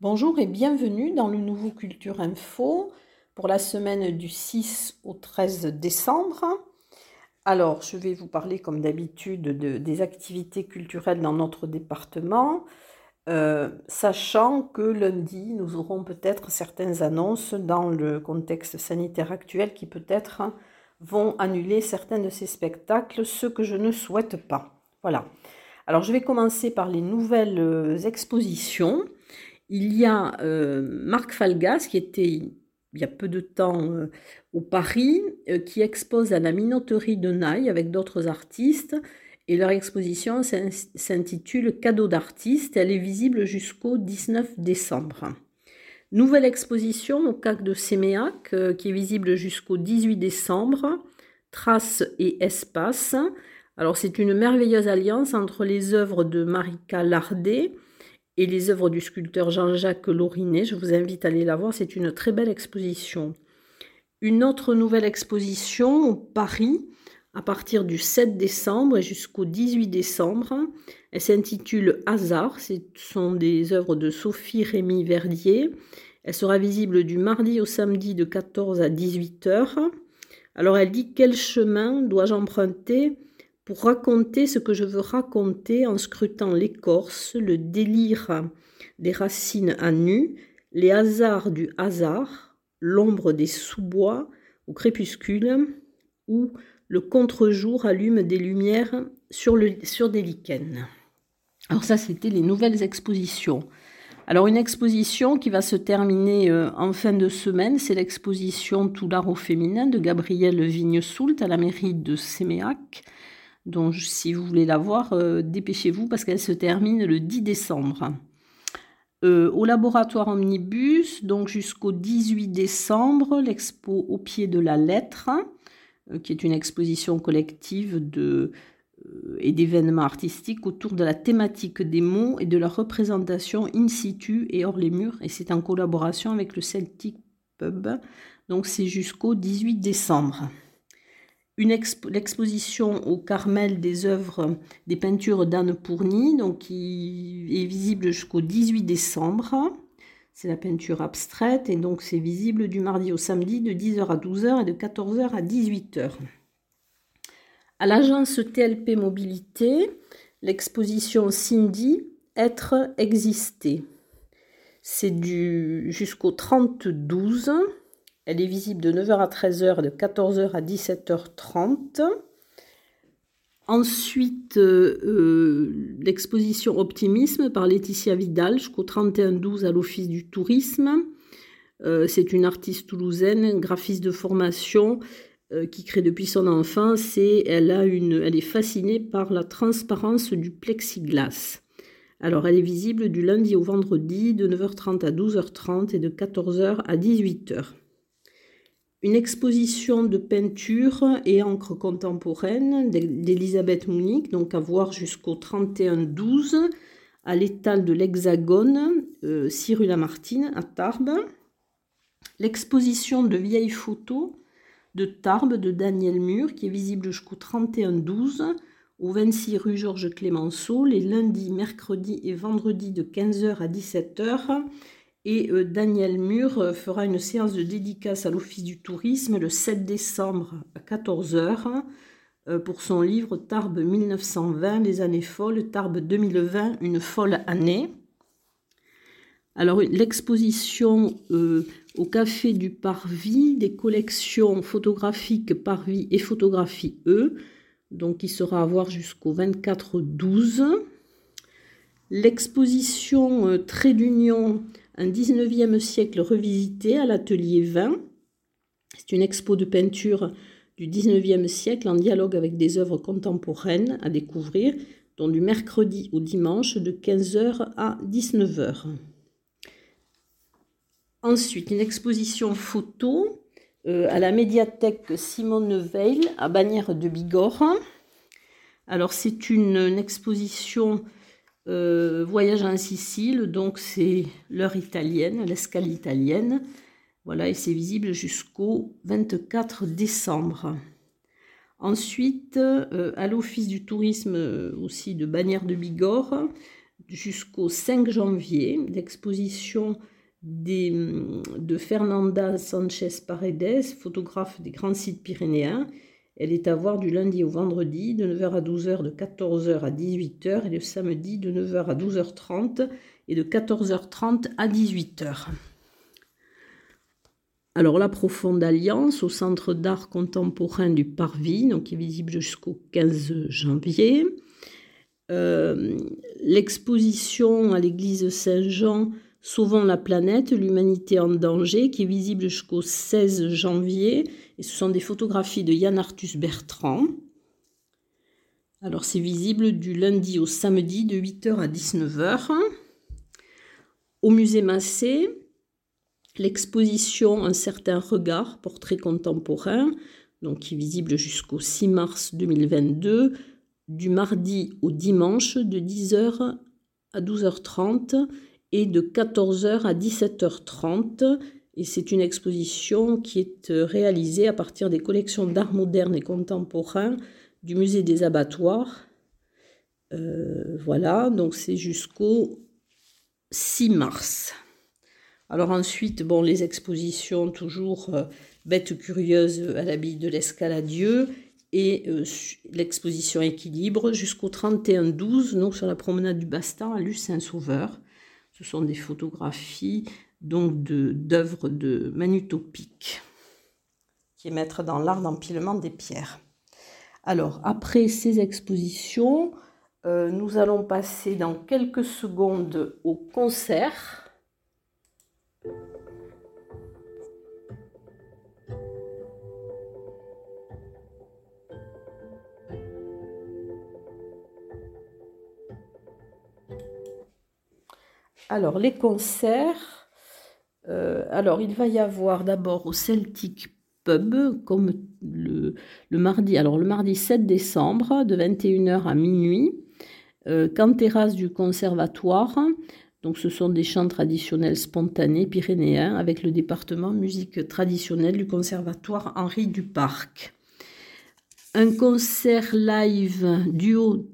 Bonjour et bienvenue dans le nouveau Culture Info pour la semaine du 6 au 13 décembre. Alors, je vais vous parler comme d'habitude de, des activités culturelles dans notre département, euh, sachant que lundi, nous aurons peut-être certaines annonces dans le contexte sanitaire actuel qui peut-être vont annuler certains de ces spectacles, ce que je ne souhaite pas. Voilà. Alors, je vais commencer par les nouvelles euh, expositions. Il y a euh, Marc Falgas qui était il y a peu de temps euh, au Paris, qui expose à la minoterie de Naï avec d'autres artistes. Et leur exposition s'intitule Cadeau d'artiste. Elle est visible jusqu'au 19 décembre. Nouvelle exposition au CAC de Séméac, euh, qui est visible jusqu'au 18 décembre. Traces et espace. Alors c'est une merveilleuse alliance entre les œuvres de Marika Lardet, et les œuvres du sculpteur Jean-Jacques Lorinet. Je vous invite à aller la voir, c'est une très belle exposition. Une autre nouvelle exposition au Paris à partir du 7 décembre jusqu'au 18 décembre. Elle s'intitule Hasard. Ce sont des œuvres de Sophie Rémy Verdier. Elle sera visible du mardi au samedi de 14 à 18 heures. Alors elle dit quel chemin dois-je emprunter pour raconter ce que je veux raconter en scrutant l'écorce, le délire des racines à nu, les hasards du hasard, l'ombre des sous-bois au crépuscule, où le contre-jour allume des lumières sur, des lichens. Alors ça, c'était les nouvelles expositions. Alors une exposition qui va se terminer euh, en fin de semaine, c'est l'exposition Tout l'art au féminin de Gabrielle Vigne-Soult à la mairie de Séméac. Donc si vous voulez la voir, euh, dépêchez-vous parce qu'elle se termine le 10 décembre. Euh, au laboratoire Omnibus, donc jusqu'au 18 décembre, l'expo au pied de la lettre, qui est une exposition collective de, et d'événements artistiques autour de la thématique des mots et de leur représentation in situ et hors les murs. Et c'est en collaboration avec le Celtic Pub. Donc c'est jusqu'au 18 décembre l'exposition au Carmel des œuvres des peintures d'Anne Pourny, donc qui est visible jusqu'au 18 décembre. C'est la peinture abstraite et donc c'est visible du mardi au samedi de 10h à 12h et de 14h à 18h. À l'agence TLP Mobilité, l'exposition Cindy Être exister. C'est du jusqu'au 30 12 elle est visible de 9h à 13h et de 14h à 17h30. Ensuite, euh, euh, l'exposition Optimisme par Laetitia Vidal jusqu'au 31-12 à l'Office du tourisme. Euh, c'est une artiste toulousaine, graphiste de formation qui crée depuis son enfance et elle, elle est fascinée par la transparence du plexiglas. Alors, elle est visible du lundi au vendredi de 9h30 à 12h30 et de 14h à 18h une exposition de peinture et encre contemporaine d'Elisabeth Mounique, donc à voir jusqu'au 31-12 à l'étal de l'Hexagone, euh, rue Lamartine à Tarbes. L'exposition de vieilles photos de Tarbes de Daniel Mur, qui est visible jusqu'au 31-12 au 26 rue Georges Clémenceau, les lundis, mercredis et vendredis de 15h à 17h et euh, Daniel Mur euh, fera une séance de dédicace à l'Office du tourisme le 7 décembre à 14h euh, pour son livre Tarbes 1920, les années folles, Tarbes 2020, une folle année. Alors l'exposition au Café du Parvis des collections photographiques Parvis et photographie E, donc qui sera à voir jusqu'au 24-12. L'exposition Trait d'Union un 19e siècle revisité à l'atelier 20. C'est une expo de peinture du 19e siècle en dialogue avec des œuvres contemporaines à découvrir, dont du mercredi au dimanche de 15h à 19h. Ensuite, une exposition photo euh, à la médiathèque Simone Veil à Bagnères de Bigorre. Alors, c'est une exposition euh, voyage en Sicile, donc c'est l'heure italienne, l'escale italienne. Voilà, et c'est visible jusqu'au 24 décembre. Ensuite, à l'Office du tourisme aussi de Bagnères de Bigorre, jusqu'au 5 janvier, l'exposition de Fernanda Sanchez Paredes, photographe des grands sites pyrénéens. Elle est à voir du lundi au vendredi, de 9h à 12h, de 14h à 18h, et le samedi de 9h à 12h30 et de 14h30 à 18h. Alors la Profonde Alliance au Centre d'art contemporain du Parvis, qui est visible jusqu'au 15 janvier. Euh, l'exposition à l'église Saint-Jean Sauvons la planète, l'humanité en danger, qui est visible jusqu'au 16 janvier. Et ce sont des photographies de Yann Arthus Bertrand. Alors c'est visible du lundi au samedi de 8h à 19h. Au musée Massé, l'exposition Un certain regard, portrait contemporain, donc qui est visible jusqu'au 6 mars 2022, du mardi au dimanche de 10h à 12h30 et de 14h à 17h30. Et c'est une exposition qui est euh, réalisée à partir des collections d'art moderne et contemporain du musée des abattoirs. Euh, voilà, donc c'est jusqu'au 6 mars. Alors ensuite, bon, les expositions toujours euh, bêtes curieuses à l'habit de l'escaladieu et l'exposition équilibre jusqu'au 31-12, donc sur la promenade du Bastan à Luce-Saint-Sauveur. Ce sont des photographies donc d'œuvres de, Manutopique qui est maître dans l'art d'empilement des pierres. Alors, après ces expositions, euh, nous allons passer dans quelques secondes au concert. Alors, les concerts. Euh, alors, il va y avoir d'abord au Celtic Pub, comme le, mardi. Alors, le mardi 7 décembre, de 21h à minuit, euh, terrasse du Conservatoire. Donc, ce sont des chants traditionnels spontanés pyrénéens avec le département musique traditionnelle du Conservatoire Henri Duparc. Un concert live duo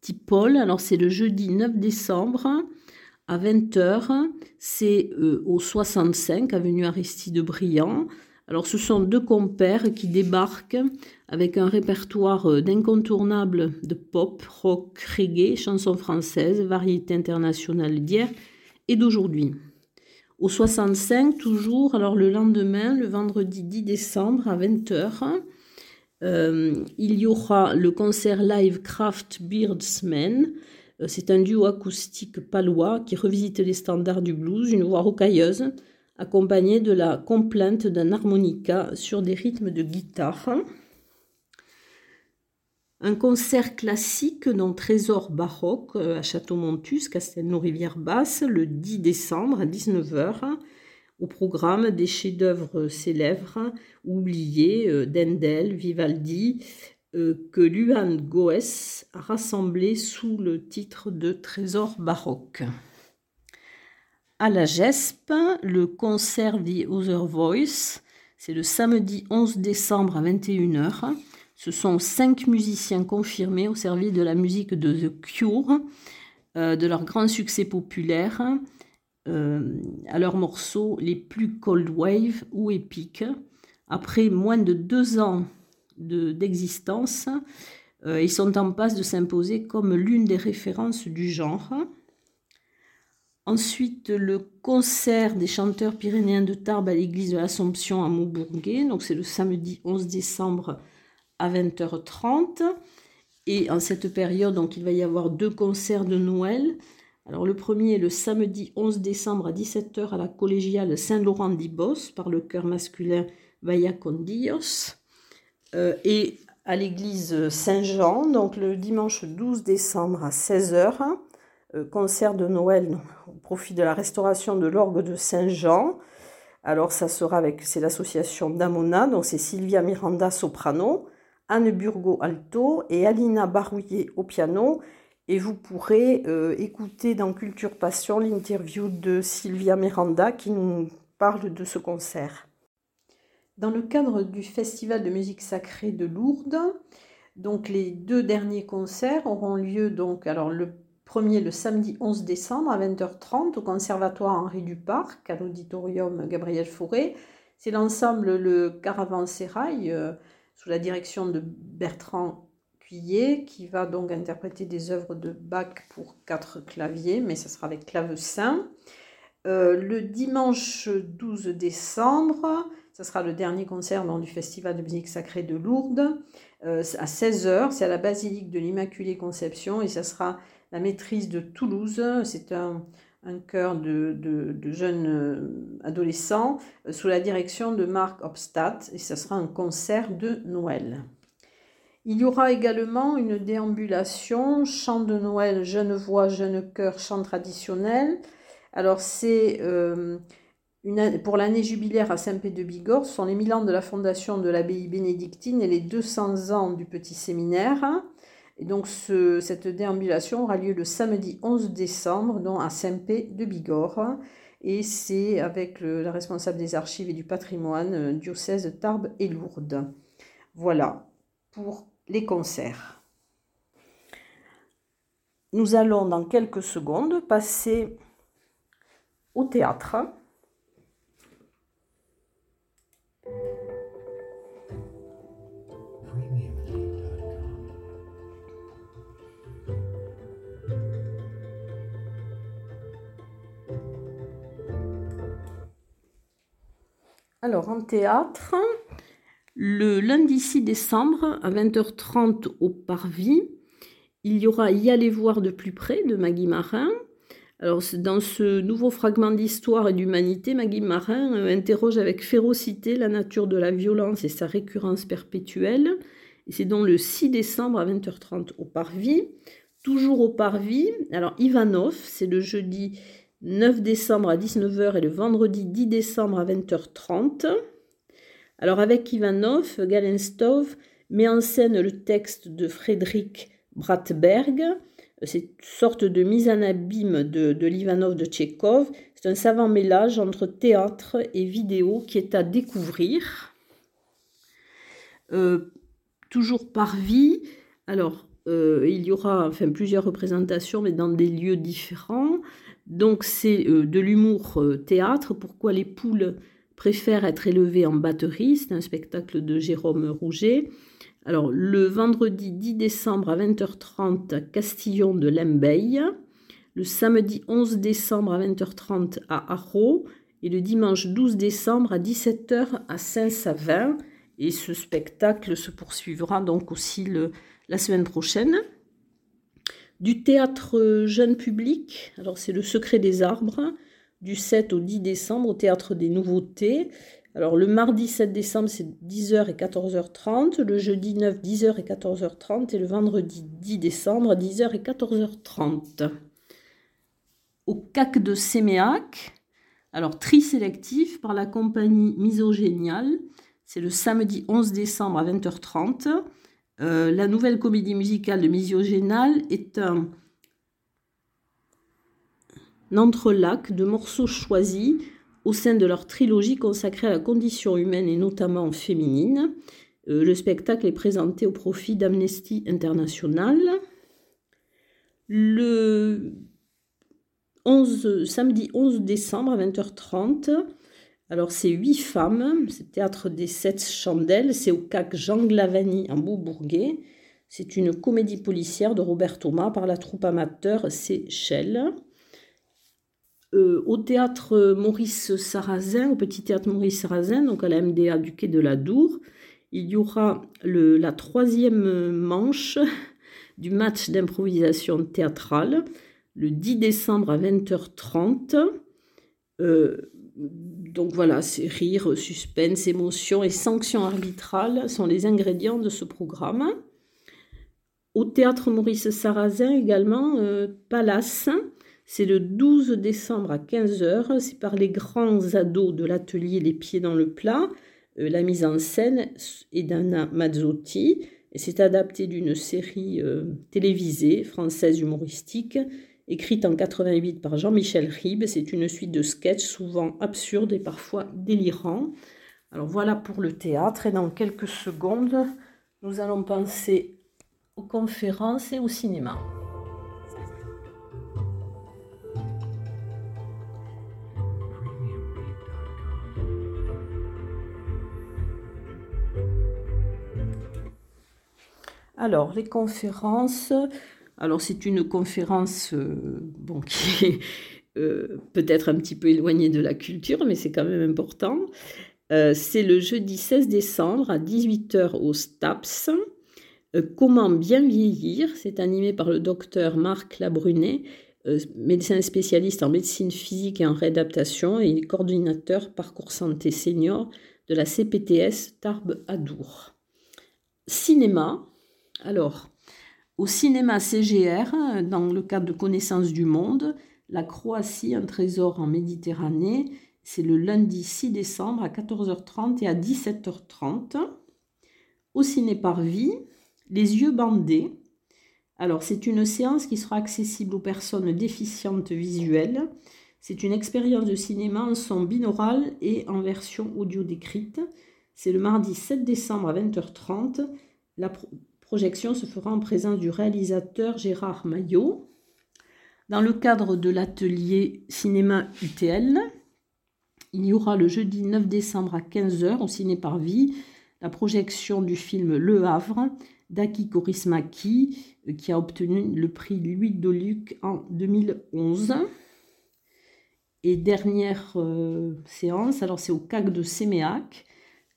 Tipol. Alors, c'est le jeudi 9 décembre à 20h, c'est euh, au 65, avenue Aristide Briand. Alors ce sont deux compères qui débarquent avec un répertoire euh, d'incontournables de pop, rock, reggae, chansons françaises, variétés internationales d'hier et d'aujourd'hui. Au 65, toujours, alors le lendemain, le vendredi 10 décembre à 20h, euh, il y aura le concert live Craft Beardsman c'est un duo acoustique palois qui revisite les standards du blues, une voix rocailleuse, accompagnée de la complainte d'un harmonica sur des rythmes de guitare. Un concert classique dans Trésor baroque euh, à Château-Montus, Castelnau-Rivière-Basse, le 10 décembre à 19h, au programme des chefs-d'œuvre célèbres oubliés euh, d'Endel, Vivaldi, euh, que Luan Goes a rassemblé sous le titre de Trésor baroque. À la GESP, le concert The Other Voice, c'est le samedi 11 décembre à 21h. Ce sont cinq musiciens confirmés au service de la musique de The Cure, euh, de leur grand succès populaire, euh, à leurs morceaux les plus cold wave ou épiques. Après moins de deux ans d'existence, euh, ils sont en passe de s'imposer comme l'une des références du genre. Ensuite, le concert des chanteurs pyrénéens de Tarbes à l'église de l'Assomption à Maubourguet. Donc, c'est le samedi 11 décembre à 20h30. Et en cette période, donc, il va y avoir deux concerts de Noël. Alors, le premier est le samedi 11 décembre à 17h à la collégiale Saint-Laurent d'Ibos par le chœur masculin Vaya Condillos. Euh, et à l'église Saint-Jean, donc le dimanche 12 décembre à 16h, euh, concert de Noël au profit de la restauration de l'orgue de Saint-Jean. Alors ça sera avec, c'est l'association Damona, donc c'est Sylvia Miranda soprano, Anne Burgo alto et Alina Barouillet au piano. Et vous pourrez euh, écouter dans Culture Passion l'interview de Sylvia Miranda qui nous parle de ce concert. Dans le cadre du Festival de musique sacrée de Lourdes. Donc les deux derniers concerts auront lieu donc alors le premier le samedi 11 décembre à 20h30 au Conservatoire Henri Duparc à l'auditorium Gabriel Fauré. C'est l'ensemble le Caravansérail euh, sous la direction de Bertrand Cuillet qui va donc interpréter des œuvres de Bach pour quatre claviers, mais ce sera avec clavecin. Euh, le dimanche 12 décembre, ce sera le dernier concert du Festival de musique sacrée de Lourdes euh, à 16h. C'est à la basilique de l'Immaculée Conception et ce sera la maîtrise de Toulouse. C'est un, un chœur de, jeunes euh, adolescents sous la direction de Marc Obstadt et ce sera un concert de Noël. Il y aura également une déambulation, chant de Noël, jeune voix, jeune chœur, chant traditionnel, alors, c'est euh, pour l'année jubilaire à Saint-Pé de Bigorre, ce sont les 1000 ans de la fondation de l'abbaye bénédictine et les 200 ans du petit séminaire. Et donc, cette déambulation aura lieu le samedi 11 décembre donc à Saint-Pé de Bigorre. Et c'est avec la responsable des archives et du patrimoine, euh, diocèse Tarbes et Lourdes. Voilà pour les concerts. Nous allons dans quelques secondes passer au théâtre. Alors, en théâtre, le lundi 6 décembre à 20h30 au Parvis, il y aura Y aller voir de plus près de Maggie Marin. Alors, dans ce nouveau fragment d'histoire et d'humanité, Maggie Marin euh, interroge avec férocité la nature de la violence et sa récurrence perpétuelle. Et c'est donc le 6 décembre à 20h30 au Parvis. Toujours au Parvis, alors Ivanov, c'est le jeudi 9 décembre à 19h et le vendredi 10 décembre à 20h30. Alors avec Ivanov, Galenstov met en scène le texte de Frédéric Bratberg, c'est une sorte de mise en abîme de, l'Ivanov de Tchékov. C'est un savant mélange entre théâtre et vidéo qui est à découvrir. Euh, toujours par vie. Alors, euh, il y aura enfin, plusieurs représentations, mais dans des lieux différents. Donc, c'est euh, de l'humour théâtre. Pourquoi les poules préfèrent être élevées en batterie? C'est un spectacle de Jérôme Rouget. Alors, le vendredi 10 décembre à 20h30 à Castillon de Lembeil, le samedi 11 décembre à 20h30 à Arro et le dimanche 12 décembre à 17h à Saint-Savin. Et ce spectacle se poursuivra donc aussi la semaine prochaine. Du théâtre jeune public, alors c'est le secret des arbres, du 7 au 10 décembre au théâtre des nouveautés. Alors le mardi 7 décembre, c'est 10h et 14h30, le jeudi 9, 10h et 14h30, et le vendredi 10 décembre, 10h et 14h30. Au CAC de Séméac, alors tri sélectif par la compagnie Misogénial, c'est le samedi 11 décembre à 20h30. Euh, la nouvelle comédie musicale de Misogénial est un, un entrelac de morceaux choisis au sein de leur trilogie consacrée à la condition humaine et notamment féminine. Euh, le spectacle est présenté au profit d'Amnesty International. Le 11, samedi 11 décembre à 20h30, alors c'est huit femmes, c'est Théâtre des Sept Chandelles, c'est au CAC Jean Glavani en Beaubourguet. C'est une comédie policière de Robert Thomas par la troupe amateur Seychelles. Euh, au théâtre Maurice Sarrazin, au petit théâtre Maurice Sarrazin, donc à la MDA du quai de la Dour, il y aura la troisième manche du match d'improvisation théâtrale le 10 décembre à 20h30. Euh, donc voilà, c'est rire, suspense, émotion et sanctions arbitrales sont les ingrédients de ce programme. Au théâtre Maurice Sarrazin également, euh, Palace, c'est le 12 décembre à 15h. C'est par les grands ados de l'atelier Les Pieds dans le Plat. Euh, la mise en scène est d'Anna Mazzotti. Et c'est adapté d'une série euh, télévisée française humoristique écrite en 88 par Jean-Michel Ribes. C'est une suite de sketchs souvent absurdes et parfois délirants. Alors voilà pour le théâtre et dans quelques secondes, nous allons penser aux conférences et au cinéma. Alors, les conférences. Alors, c'est une conférence euh, qui est euh, peut-être un petit peu éloignée de la culture, mais c'est quand même important. Euh, c'est le jeudi 16 décembre à 18h au STAPS. Comment bien vieillir? C'est animé par le docteur Marc Labrunet, médecin spécialiste en médecine physique et en réadaptation, et coordinateur parcours santé senior de la CPTS Tarbes Adour. Cinéma, alors, au cinéma CGR, dans le cadre de Connaissance du Monde, la Croatie, un trésor en Méditerranée, c'est le lundi 6 décembre à 14h30 et à 17h30. Au ciné par vie, Les yeux bandés. Alors, c'est une séance qui sera accessible aux personnes déficientes visuelles. C'est une expérience de cinéma en son binaural et en version audio décrite. C'est le mardi 7 décembre à 20h30. La projection se fera en présence du réalisateur Gérard Maillot. Dans le cadre de l'atelier cinéma UTL, il y aura le jeudi 9 décembre à 15h au Ciné par Vie la projection du film Le Havre d'Aki Korismaki euh, qui a obtenu le prix Louis Doluc en 2011. Et dernière euh, séance, alors c'est au CAC de Séméac,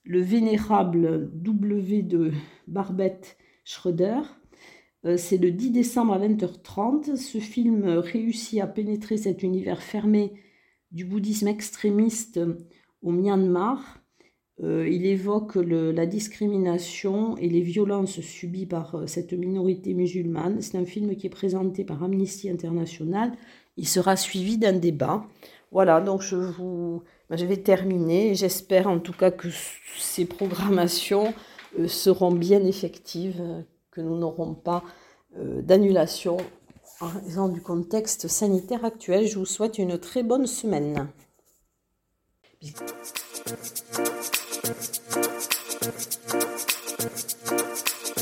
le vénérable W de Barbette Schroeder. Euh, c'est le 10 décembre à 20h30. Ce film réussit à pénétrer cet univers fermé du bouddhisme extrémiste au Myanmar. Euh, il évoque la discrimination et les violences subies par euh, cette minorité musulmane. C'est un film qui est présenté par Amnesty International. Il sera suivi d'un débat. Voilà, donc je vous, ben, je vais terminer. J'espère en tout cas que ces programmations seront bien effectives, que nous n'aurons pas euh, d'annulation en raison du contexte sanitaire actuel. Je vous souhaite une très bonne semaine.